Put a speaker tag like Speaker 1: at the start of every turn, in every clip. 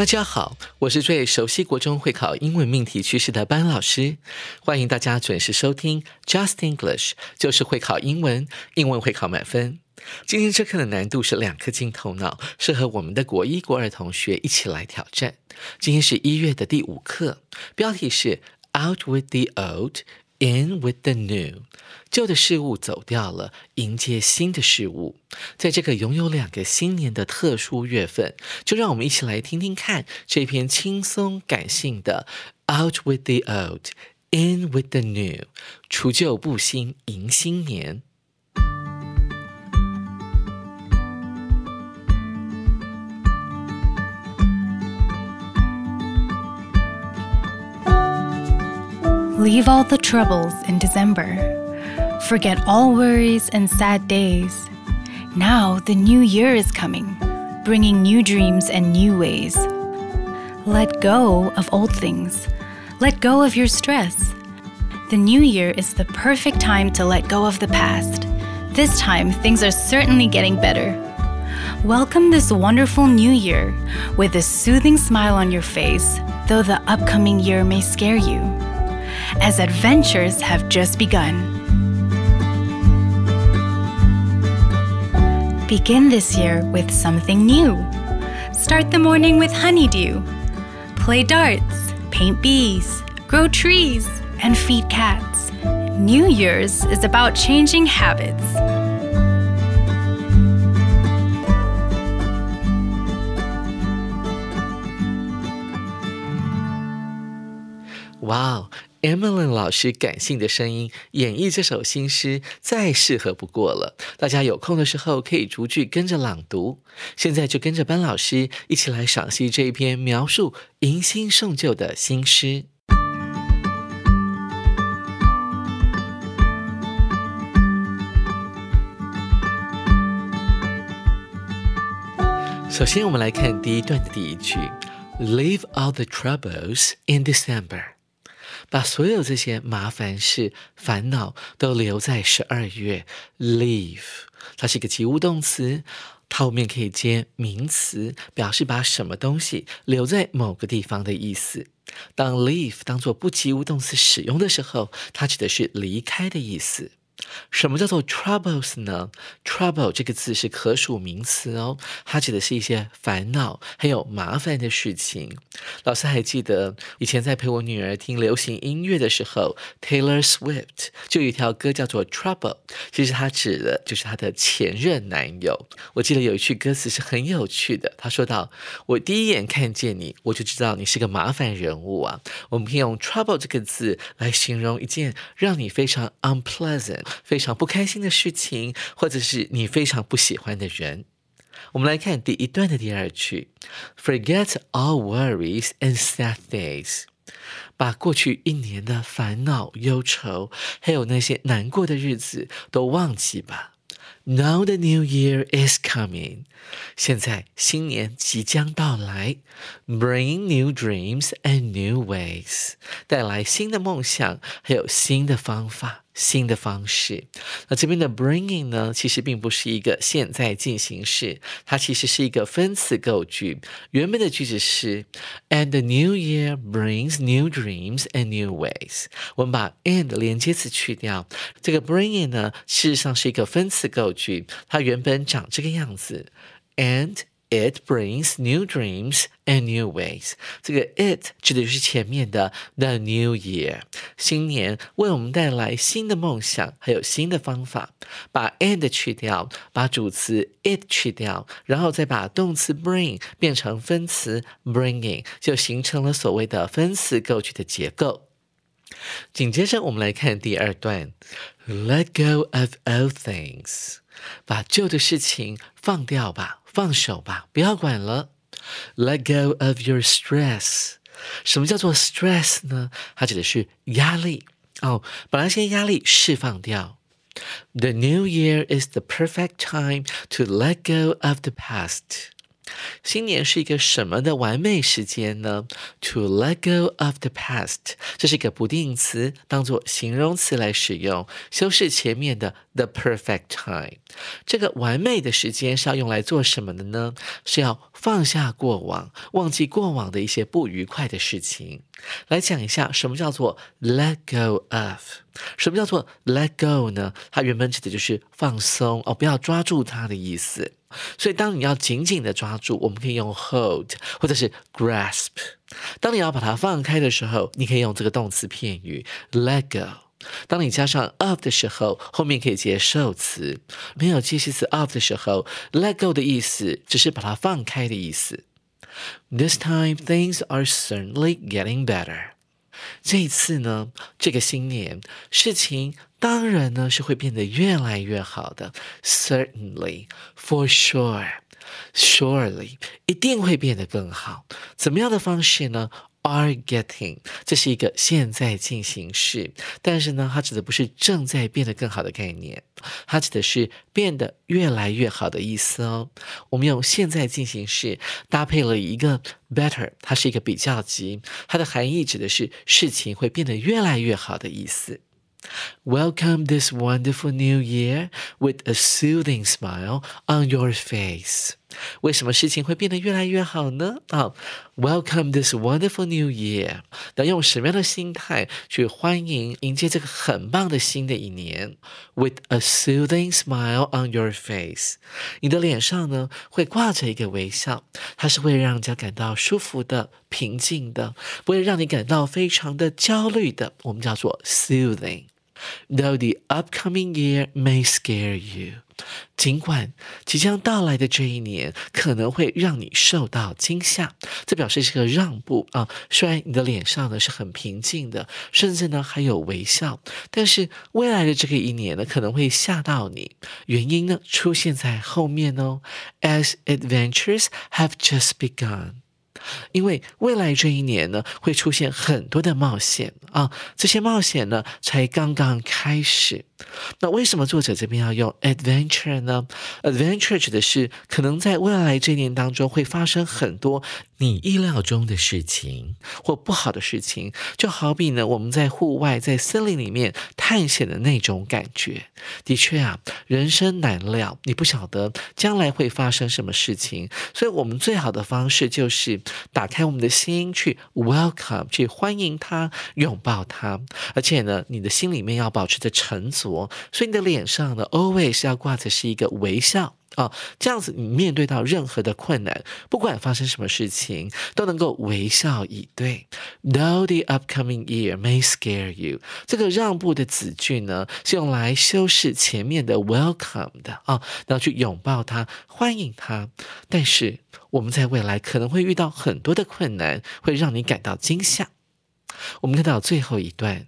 Speaker 1: 大家好，我是最熟悉国中会考英文命题趋势的班老师，欢迎大家准时收听 Just English，就是会考英文，英文会考满分。今天这课的难度是两颗金头脑，适合我们的国一、国二同学一起来挑战。今天是一月的第五课，标题是 Out with the old。In with the new，旧的事物走掉了，迎接新的事物。在这个拥有两个新年的特殊月份，就让我们一起来听听看这篇轻松感性的 Out with the old，In with the new，除旧布新，迎新年。
Speaker 2: Leave all the troubles in December. Forget all worries and sad days. Now the new year is coming, bringing new dreams and new ways. Let go of old things. Let go of your stress. The new year is the perfect time to let go of the past. This time, things are certainly getting better. Welcome this wonderful new year with a soothing smile on your face, though the upcoming year may scare you as adventures have just begun. Begin this year with something new. Start the morning with honeydew. Play darts, paint bees, grow trees, and feed cats. New Year's is about changing habits.
Speaker 1: Emily 老师感性的声音演绎这首新诗，再适合不过了。大家有空的时候可以逐句跟着朗读。现在就跟着班老师一起来赏析这一篇描述迎新送旧的新诗。首先，我们来看第一段的第一句：Leave all the troubles in December。把所有这些麻烦事、烦恼都留在十二月。Leave，它是一个及物动词，它后面可以接名词，表示把什么东西留在某个地方的意思。当 leave 当做不及物动词使用的时候，它指的是离开的意思。什么叫做 troubles 呢？trouble 这个字是可数名词哦，它指的是一些烦恼还有麻烦的事情。老师还记得以前在陪我女儿听流行音乐的时候，Taylor Swift 就有一条歌叫做 Trouble，其实它指的就是她的前任男友。我记得有一句歌词是很有趣的，他说到：“我第一眼看见你，我就知道你是个麻烦人物啊。”我们可以用 trouble 这个字来形容一件让你非常 unpleasant。非常不开心的事情，或者是你非常不喜欢的人。我们来看第一段的第二句：Forget all worries and sad days，把过去一年的烦恼、忧愁，还有那些难过的日子都忘记吧。Now the new year is coming，现在新年即将到来，Bring new dreams and new ways，带来新的梦想，还有新的方法。新的方式，那这边的 bringing 呢，其实并不是一个现在进行式，它其实是一个分词构句。原本的句子是，and the new year brings new dreams and new ways。我们把 and 连接词去掉，这个 bringing 呢，事实上是一个分词构句，它原本长这个样子，and It brings new dreams and new ways。这个 it 指的就是前面的 the new year，新年为我们带来新的梦想，还有新的方法。把 and 去掉，把主词 it 去掉，然后再把动词 bring 变成分词 bringing，就形成了所谓的分词构句的结构。紧接着，我们来看第二段，Let go of old things，把旧的事情放掉吧，放手吧，不要管了。Let go of your stress，什么叫做 stress 呢？它指的是压力哦，把那些压力释放掉。The new year is the perfect time to let go of the past. 新年是一个什么的完美时间呢？To let go of the past，这是一个不定词，当做形容词来使用，修饰前面的 the perfect time。这个完美的时间是要用来做什么的呢？是要放下过往，忘记过往的一些不愉快的事情。来讲一下什么叫做 let go of，什么叫做 let go 呢？它原本指的就是放松哦，不要抓住它的意思。所以，当你要紧紧的抓住，我们可以用 hold 或者是 grasp。当你要把它放开的时候，你可以用这个动词片语 let go。当你加上 of 的时候，后面可以接受词。没有介系词 of 的时候，let go 的意思只是把它放开的意思。This time things are certainly getting better。这一次呢，这个新年事情。当然呢，是会变得越来越好的。Certainly, for sure, surely，一定会变得更好。怎么样的方式呢？Are getting，这是一个现在进行式，但是呢，它指的不是正在变得更好的概念，它指的是变得越来越好的意思哦。我们用现在进行式搭配了一个 better，它是一个比较级，它的含义指的是事情会变得越来越好的意思。Welcome this wonderful new year with a soothing smile on your face。为什么事情会变得越来越好呢？啊，Welcome this wonderful new year。那用什么样的心态去欢迎、迎接这个很棒的新的一年？With a soothing smile on your face，你的脸上呢会挂着一个微笑，它是会让人家感到舒服的、平静的，不会让你感到非常的焦虑的。我们叫做 soothing。Though the upcoming year may scare you，尽管即将到来的这一年可能会让你受到惊吓，这表示是个让步啊。虽然你的脸上呢是很平静的，甚至呢还有微笑，但是未来的这个一年呢可能会吓到你。原因呢出现在后面哦。As adventures have just begun。因为未来这一年呢，会出现很多的冒险啊，这些冒险呢才刚刚开始。那为什么作者这边要用 adventure 呢？adventure 指的是可能在未来这一年当中会发生很多你意料中的事情或不好的事情，就好比呢我们在户外在森林里面探险的那种感觉。的确啊，人生难料，你不晓得将来会发生什么事情，所以我们最好的方式就是。打开我们的心，去 welcome，去欢迎他，拥抱他。而且呢，你的心里面要保持着沉所以你的脸上呢，always 要挂着是一个微笑啊。这样子，你面对到任何的困难，不管发生什么事情，都能够微笑以对。Though the upcoming year may scare you，这个让步的子句呢，是用来修饰前面的 welcome 的啊，然后去拥抱他，欢迎他。但是。我们在未来可能会遇到很多的困难，会让你感到惊吓。我们看到最后一段。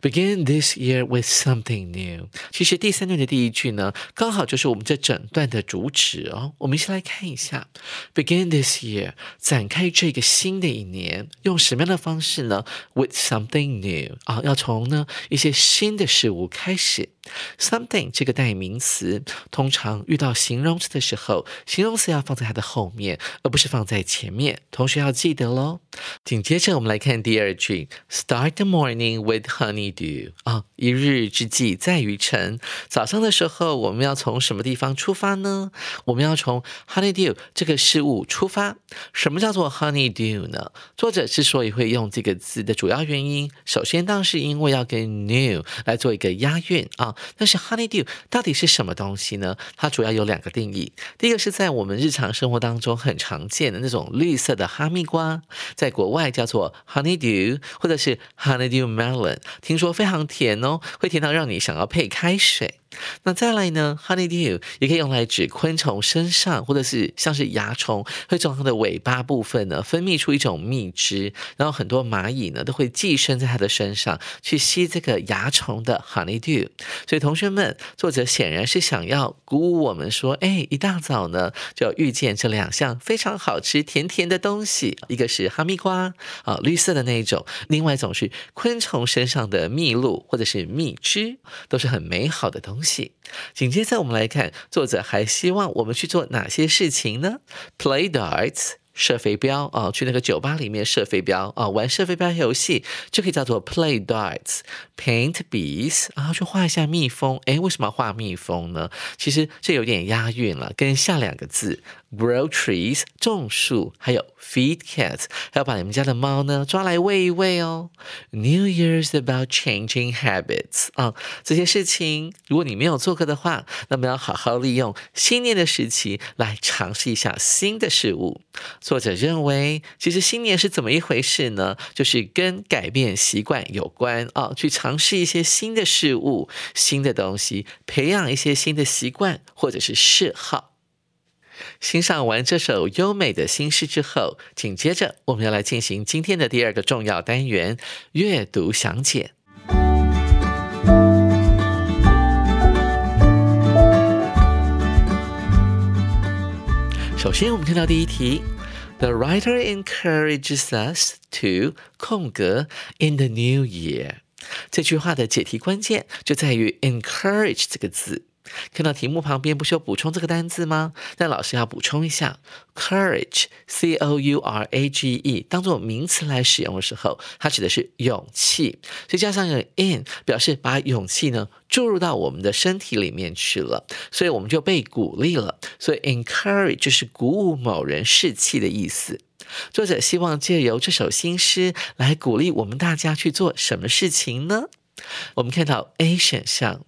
Speaker 1: Begin this year with something new。其实第三段的第一句呢，刚好就是我们这整段的主旨哦。我们先来看一下，Begin this year，展开这个新的一年，用什么样的方式呢？With something new 啊，要从呢一些新的事物开始。Something 这个代名词，通常遇到形容词的时候，形容词要放在它的后面，而不是放在前面。同学要记得喽。紧接着我们来看第二句，Start the morning with Honeydew 啊，一日之计在于晨。早上的时候，我们要从什么地方出发呢？我们要从 Honeydew 这个事物出发。什么叫做 Honeydew 呢？作者之所以会用这个字的主要原因，首先当然是因为要跟 new 来做一个押韵啊。但是 honeydew 到底是什么东西呢？它主要有两个定义。第一个是在我们日常生活当中很常见的那种绿色的哈密瓜，在国外叫做 honeydew，或者是 honeydew melon，听说非常甜哦，会甜到让你想要配开水。那再来呢？Honeydew 也可以用来指昆虫身上，或者是像是蚜虫，会从它的尾巴部分呢分泌出一种蜜汁，然后很多蚂蚁呢都会寄生在它的身上，去吸这个蚜虫的 Honeydew。所以同学们，作者显然是想要鼓舞我们说，哎，一大早呢就要遇见这两项非常好吃、甜甜的东西，一个是哈密瓜啊，绿色的那一种，另外一种是昆虫身上的蜜露或者是蜜汁，都是很美好的东西。东西。紧接着，我们来看作者还希望我们去做哪些事情呢？Play darts，射飞镖啊，去那个酒吧里面射飞镖啊，玩射飞镖游戏就可以叫做 play darts。Paint bees，然后去画一下蜜蜂。诶，为什么要画蜜蜂呢？其实这有点押韵了，跟下两个字。Grow trees，种树，还有 feed cats，还要把你们家的猫呢抓来喂一喂哦。New Year's about changing habits 啊，这些事情如果你没有做过的话，那么要好好利用新年的时期来尝试一下新的事物。作者认为，其实新年是怎么一回事呢？就是跟改变习惯有关啊，去尝试一些新的事物、新的东西，培养一些新的习惯或者是嗜好。欣赏完这首优美的新诗之后，紧接着我们要来进行今天的第二个重要单元——阅读详解。首先，我们看到第一题：The writer encourages us to 空格 in the new year。这句话的解题关键就在于 encourage 这个字。看到题目旁边不是有补充这个单字吗？那老师要补充一下，courage，c o u r a g e，当做名词来使用的时候，它指的是勇气，所以加上一个 in，表示把勇气呢注入到我们的身体里面去了，所以我们就被鼓励了。所以 encourage 就是鼓舞某人士气的意思。作者希望借由这首新诗来鼓励我们大家去做什么事情呢？我们看到 A 选项。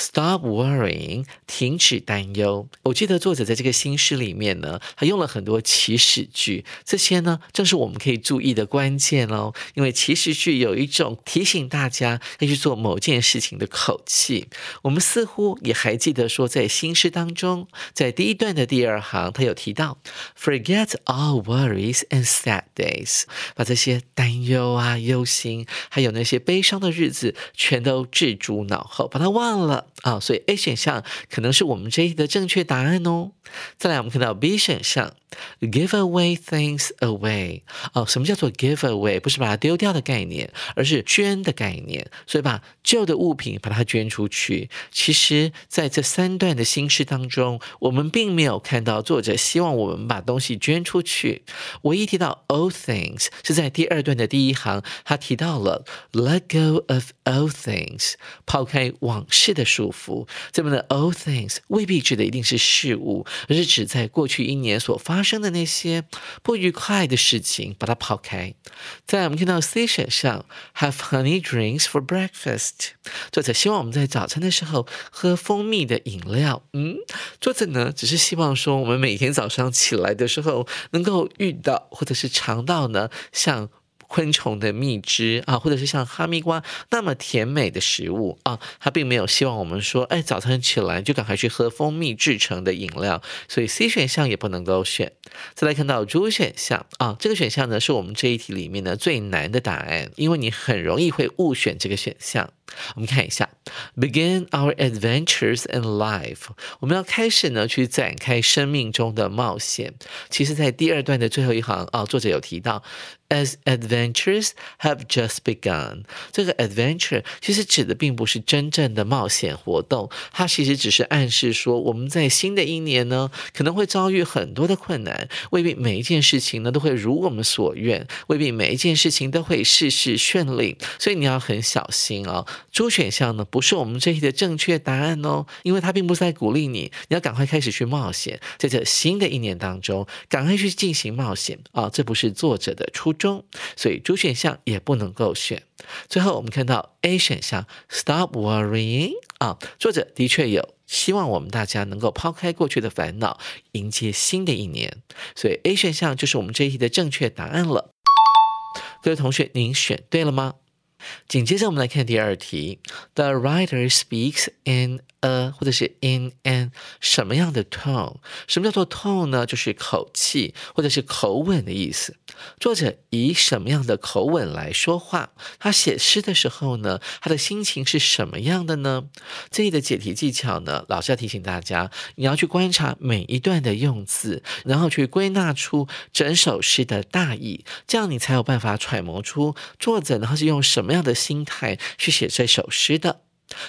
Speaker 1: Stop worrying，停止担忧。我记得作者在这个新诗里面呢，他用了很多祈使句，这些呢正是我们可以注意的关键哦。因为祈使句有一种提醒大家要去做某件事情的口气。我们似乎也还记得说，在新诗当中，在第一段的第二行，他有提到 “Forget all worries and sad days”，把这些担忧啊、忧心，还有那些悲伤的日子，全都置诸脑后，把它忘。了啊，所以 A 选项可能是我们这一题的正确答案哦。再来，我们看到 B 选项，give away things away。哦，什么叫做 give away？不是把它丢掉的概念，而是捐的概念。所以把旧的物品把它捐出去。其实，在这三段的新诗当中，我们并没有看到作者希望我们把东西捐出去。唯一提到 old things 是在第二段的第一行，他提到了 let go of old things，抛开往事。的束缚，这边的 old things 未必指的一定是事物，而是指在过去一年所发发生的那些不愉快的事情，把它抛开。在我们看到 C 选项，have honey drinks for breakfast，作者希望我们在早餐的时候喝蜂蜜的饮料。嗯，作者呢只是希望说，我们每天早上起来的时候能够遇到或者是尝到呢，像。昆虫的蜜汁啊，或者是像哈密瓜那么甜美的食物啊，它并没有希望我们说，哎，早餐起来就赶快去喝蜂蜜制成的饮料，所以 C 选项也不能够选。再来看到 D 选项啊，这个选项呢是我们这一题里面呢最难的答案，因为你很容易会误选这个选项。我们看一下，Begin our adventures in life，我们要开始呢去展开生命中的冒险。其实，在第二段的最后一行啊，作者有提到。As adventures have just begun，这个 adventure 其实指的并不是真正的冒险活动，它其实只是暗示说我们在新的一年呢，可能会遭遇很多的困难，未必每一件事情呢都会如我们所愿，未必每一件事情都会事事顺利，所以你要很小心哦，猪选项呢不是我们这题的正确答案哦，因为它并不是在鼓励你，你要赶快开始去冒险，在这新的一年当中，赶快去进行冒险啊，这不是作者的初衷，所以猪选项也不能够选。最后我们看到 A 选项，Stop worrying 啊，作者的确有希望我们大家能够抛开过去的烦恼，迎接新的一年，所以 A 选项就是我们这一题的正确答案了。各位同学，您选对了吗？紧接着我们来看第二题，The writer speaks in a 或者是 in an 什么样的 tone？什么叫做 tone 呢？就是口气或者是口吻的意思。作者以什么样的口吻来说话？他写诗的时候呢，他的心情是什么样的呢？这里的解题技巧呢，老师要提醒大家，你要去观察每一段的用字，然后去归纳出整首诗的大意，这样你才有办法揣摩出作者呢他是用什么样的心态去写这首诗的。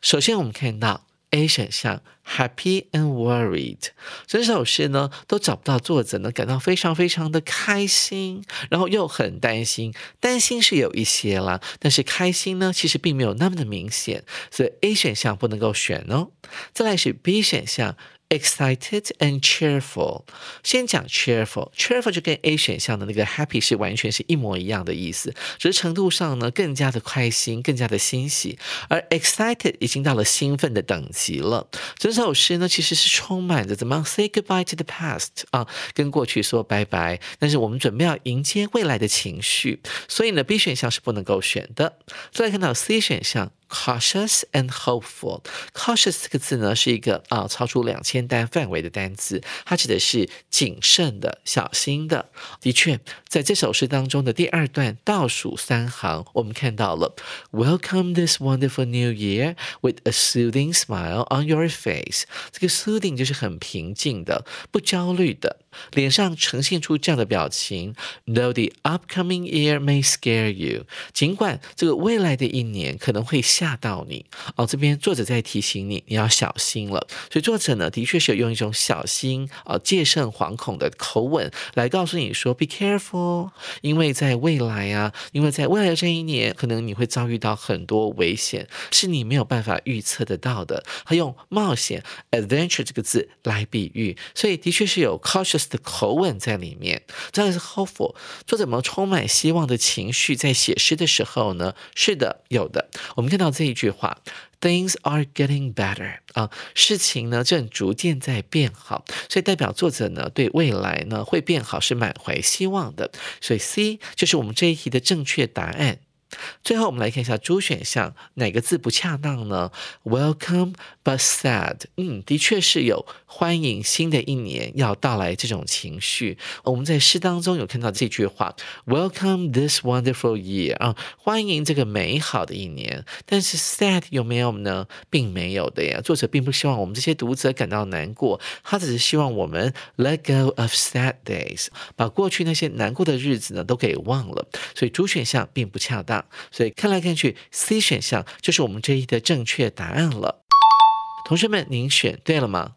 Speaker 1: 首先，我们看到。A 选项，happy and worried，整首诗呢都找不到作者呢感到非常非常的开心，然后又很担心，担心是有一些啦，但是开心呢其实并没有那么的明显，所以 A 选项不能够选哦。再来是 B 选项。Excited and cheerful，先讲 cheerful，cheerful 就跟 A 选项的那个 happy 是完全是一模一样的意思，只是程度上呢更加的开心，更加的欣喜。而 excited 已经到了兴奋的等级了。整首诗呢其实是充满着怎么样 say goodbye to the past 啊，跟过去说拜拜，但是我们准备要迎接未来的情绪，所以呢 B 选项是不能够选的。再看到 C 选项。Cautious and hopeful. Cautious 这个字呢，是一个啊超出两千单范围的单词，它指的是谨慎的、小心的。的确，在这首诗当中的第二段倒数三行，我们看到了 Welcome this wonderful new year with a soothing smile on your face。这个 soothing 就是很平静的、不焦虑的。脸上呈现出这样的表情，Though the upcoming year may scare you，尽管这个未来的一年可能会吓到你哦。这边作者在提醒你，你要小心了。所以作者呢，的确是有用一种小心啊、戒慎惶恐的口吻来告诉你说，Be careful，因为在未来啊，因为在未来的这一年，可能你会遭遇到很多危险，是你没有办法预测得到的。他用冒险 （adventure） 这个字来比喻，所以的确是有 cautious。的口吻在里面，这是 hopeful，作者们充满希望的情绪在写诗的时候呢？是的，有的。我们看到这一句话，Things are getting better 啊，事情呢正逐渐在变好，所以代表作者呢对未来呢会变好是满怀希望的。所以 C 就是我们这一题的正确答案。最后，我们来看一下猪选项哪个字不恰当呢？Welcome but sad。嗯，的确是有欢迎新的一年要到来这种情绪。我们在诗当中有看到这句话：Welcome this wonderful year 啊，欢迎这个美好的一年。但是 sad 有没有呢？并没有的呀。作者并不希望我们这些读者感到难过，他只是希望我们 let go of sad days，把过去那些难过的日子呢都给忘了。所以猪选项并不恰当。所以看来看去，C 选项就是我们这一的正确答案了。同学们，您选对了吗？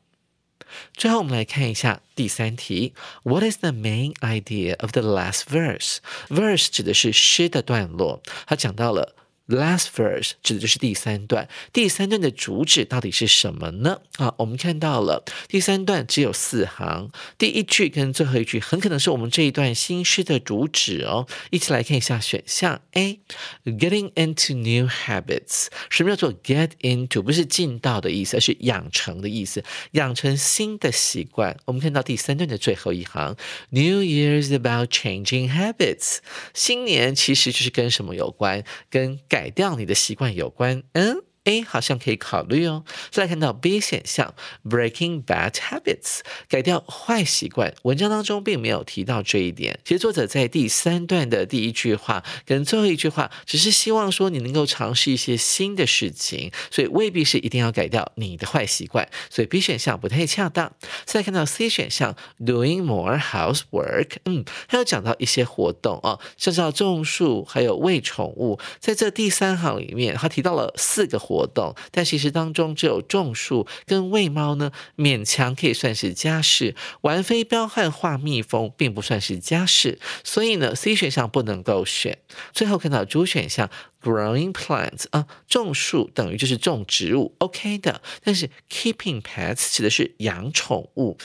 Speaker 1: 最后我们来看一下第三题：What is the main idea of the last verse？Verse 指的是诗的段落，它讲到了。Last verse 指的就是第三段，第三段的主旨到底是什么呢？啊，我们看到了第三段只有四行，第一句跟最后一句很可能是我们这一段新诗的主旨哦。一起来看一下选项 A，Getting into new habits。什么叫做 get into？不是进到的意思，而是养成的意思，养成新的习惯。我们看到第三段的最后一行，New Year's about changing habits。新年其实就是跟什么有关？跟改。改掉你的习惯有关，嗯。A 好像可以考虑哦。再来看到 B 选项，breaking bad habits，改掉坏习惯。文章当中并没有提到这一点。其实作者在第三段的第一句话跟最后一句话，只是希望说你能够尝试一些新的事情，所以未必是一定要改掉你的坏习惯。所以 B 选项不太恰当。再来看到 C 选项，doing more housework，嗯，还有讲到一些活动哦，像是要种树，还有喂宠物。在这第三行里面，他提到了四个活。活动，但其实当中只有种树跟喂猫呢，勉强可以算是家事。玩飞镖和画蜜蜂并不算是家事，所以呢，C 选项不能够选。最后看到主选项。Growing plants 啊，种树等于就是种植物，OK 的。但是 keeping pets 指的是养宠物。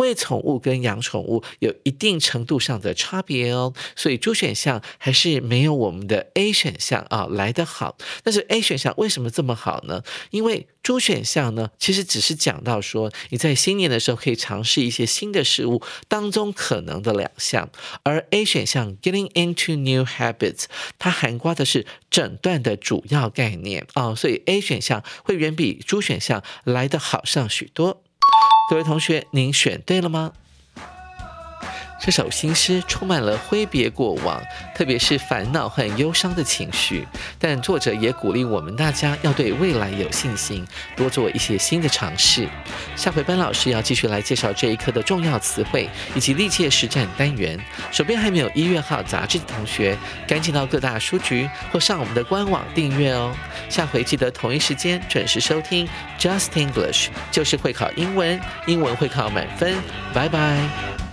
Speaker 1: 喂宠物跟养宠物有一定程度上的差别哦，所以 D 选项还是没有我们的 A 选项啊来得好。但是 A 选项为什么这么好呢？因为 D 选项呢，其实只是讲到说你在新年的时候可以尝试一些新的事物当中可能的两项，而 A 选项 Getting into new habits 它涵盖的是整段的主要概念啊，所以 A 选项会远比 D 选项来得好上许多。各位同学，您选对了吗？这首新诗充满了挥别过往，特别是烦恼和忧伤的情绪。但作者也鼓励我们大家要对未来有信心，多做一些新的尝试。下回班老师要继续来介绍这一课的重要词汇以及历届实战单元。手边还没有一月号杂志的同学，赶紧到各大书局或上我们的官网订阅哦。下回记得同一时间准时收听 Just English，就是会考英文，英文会考满分。拜拜。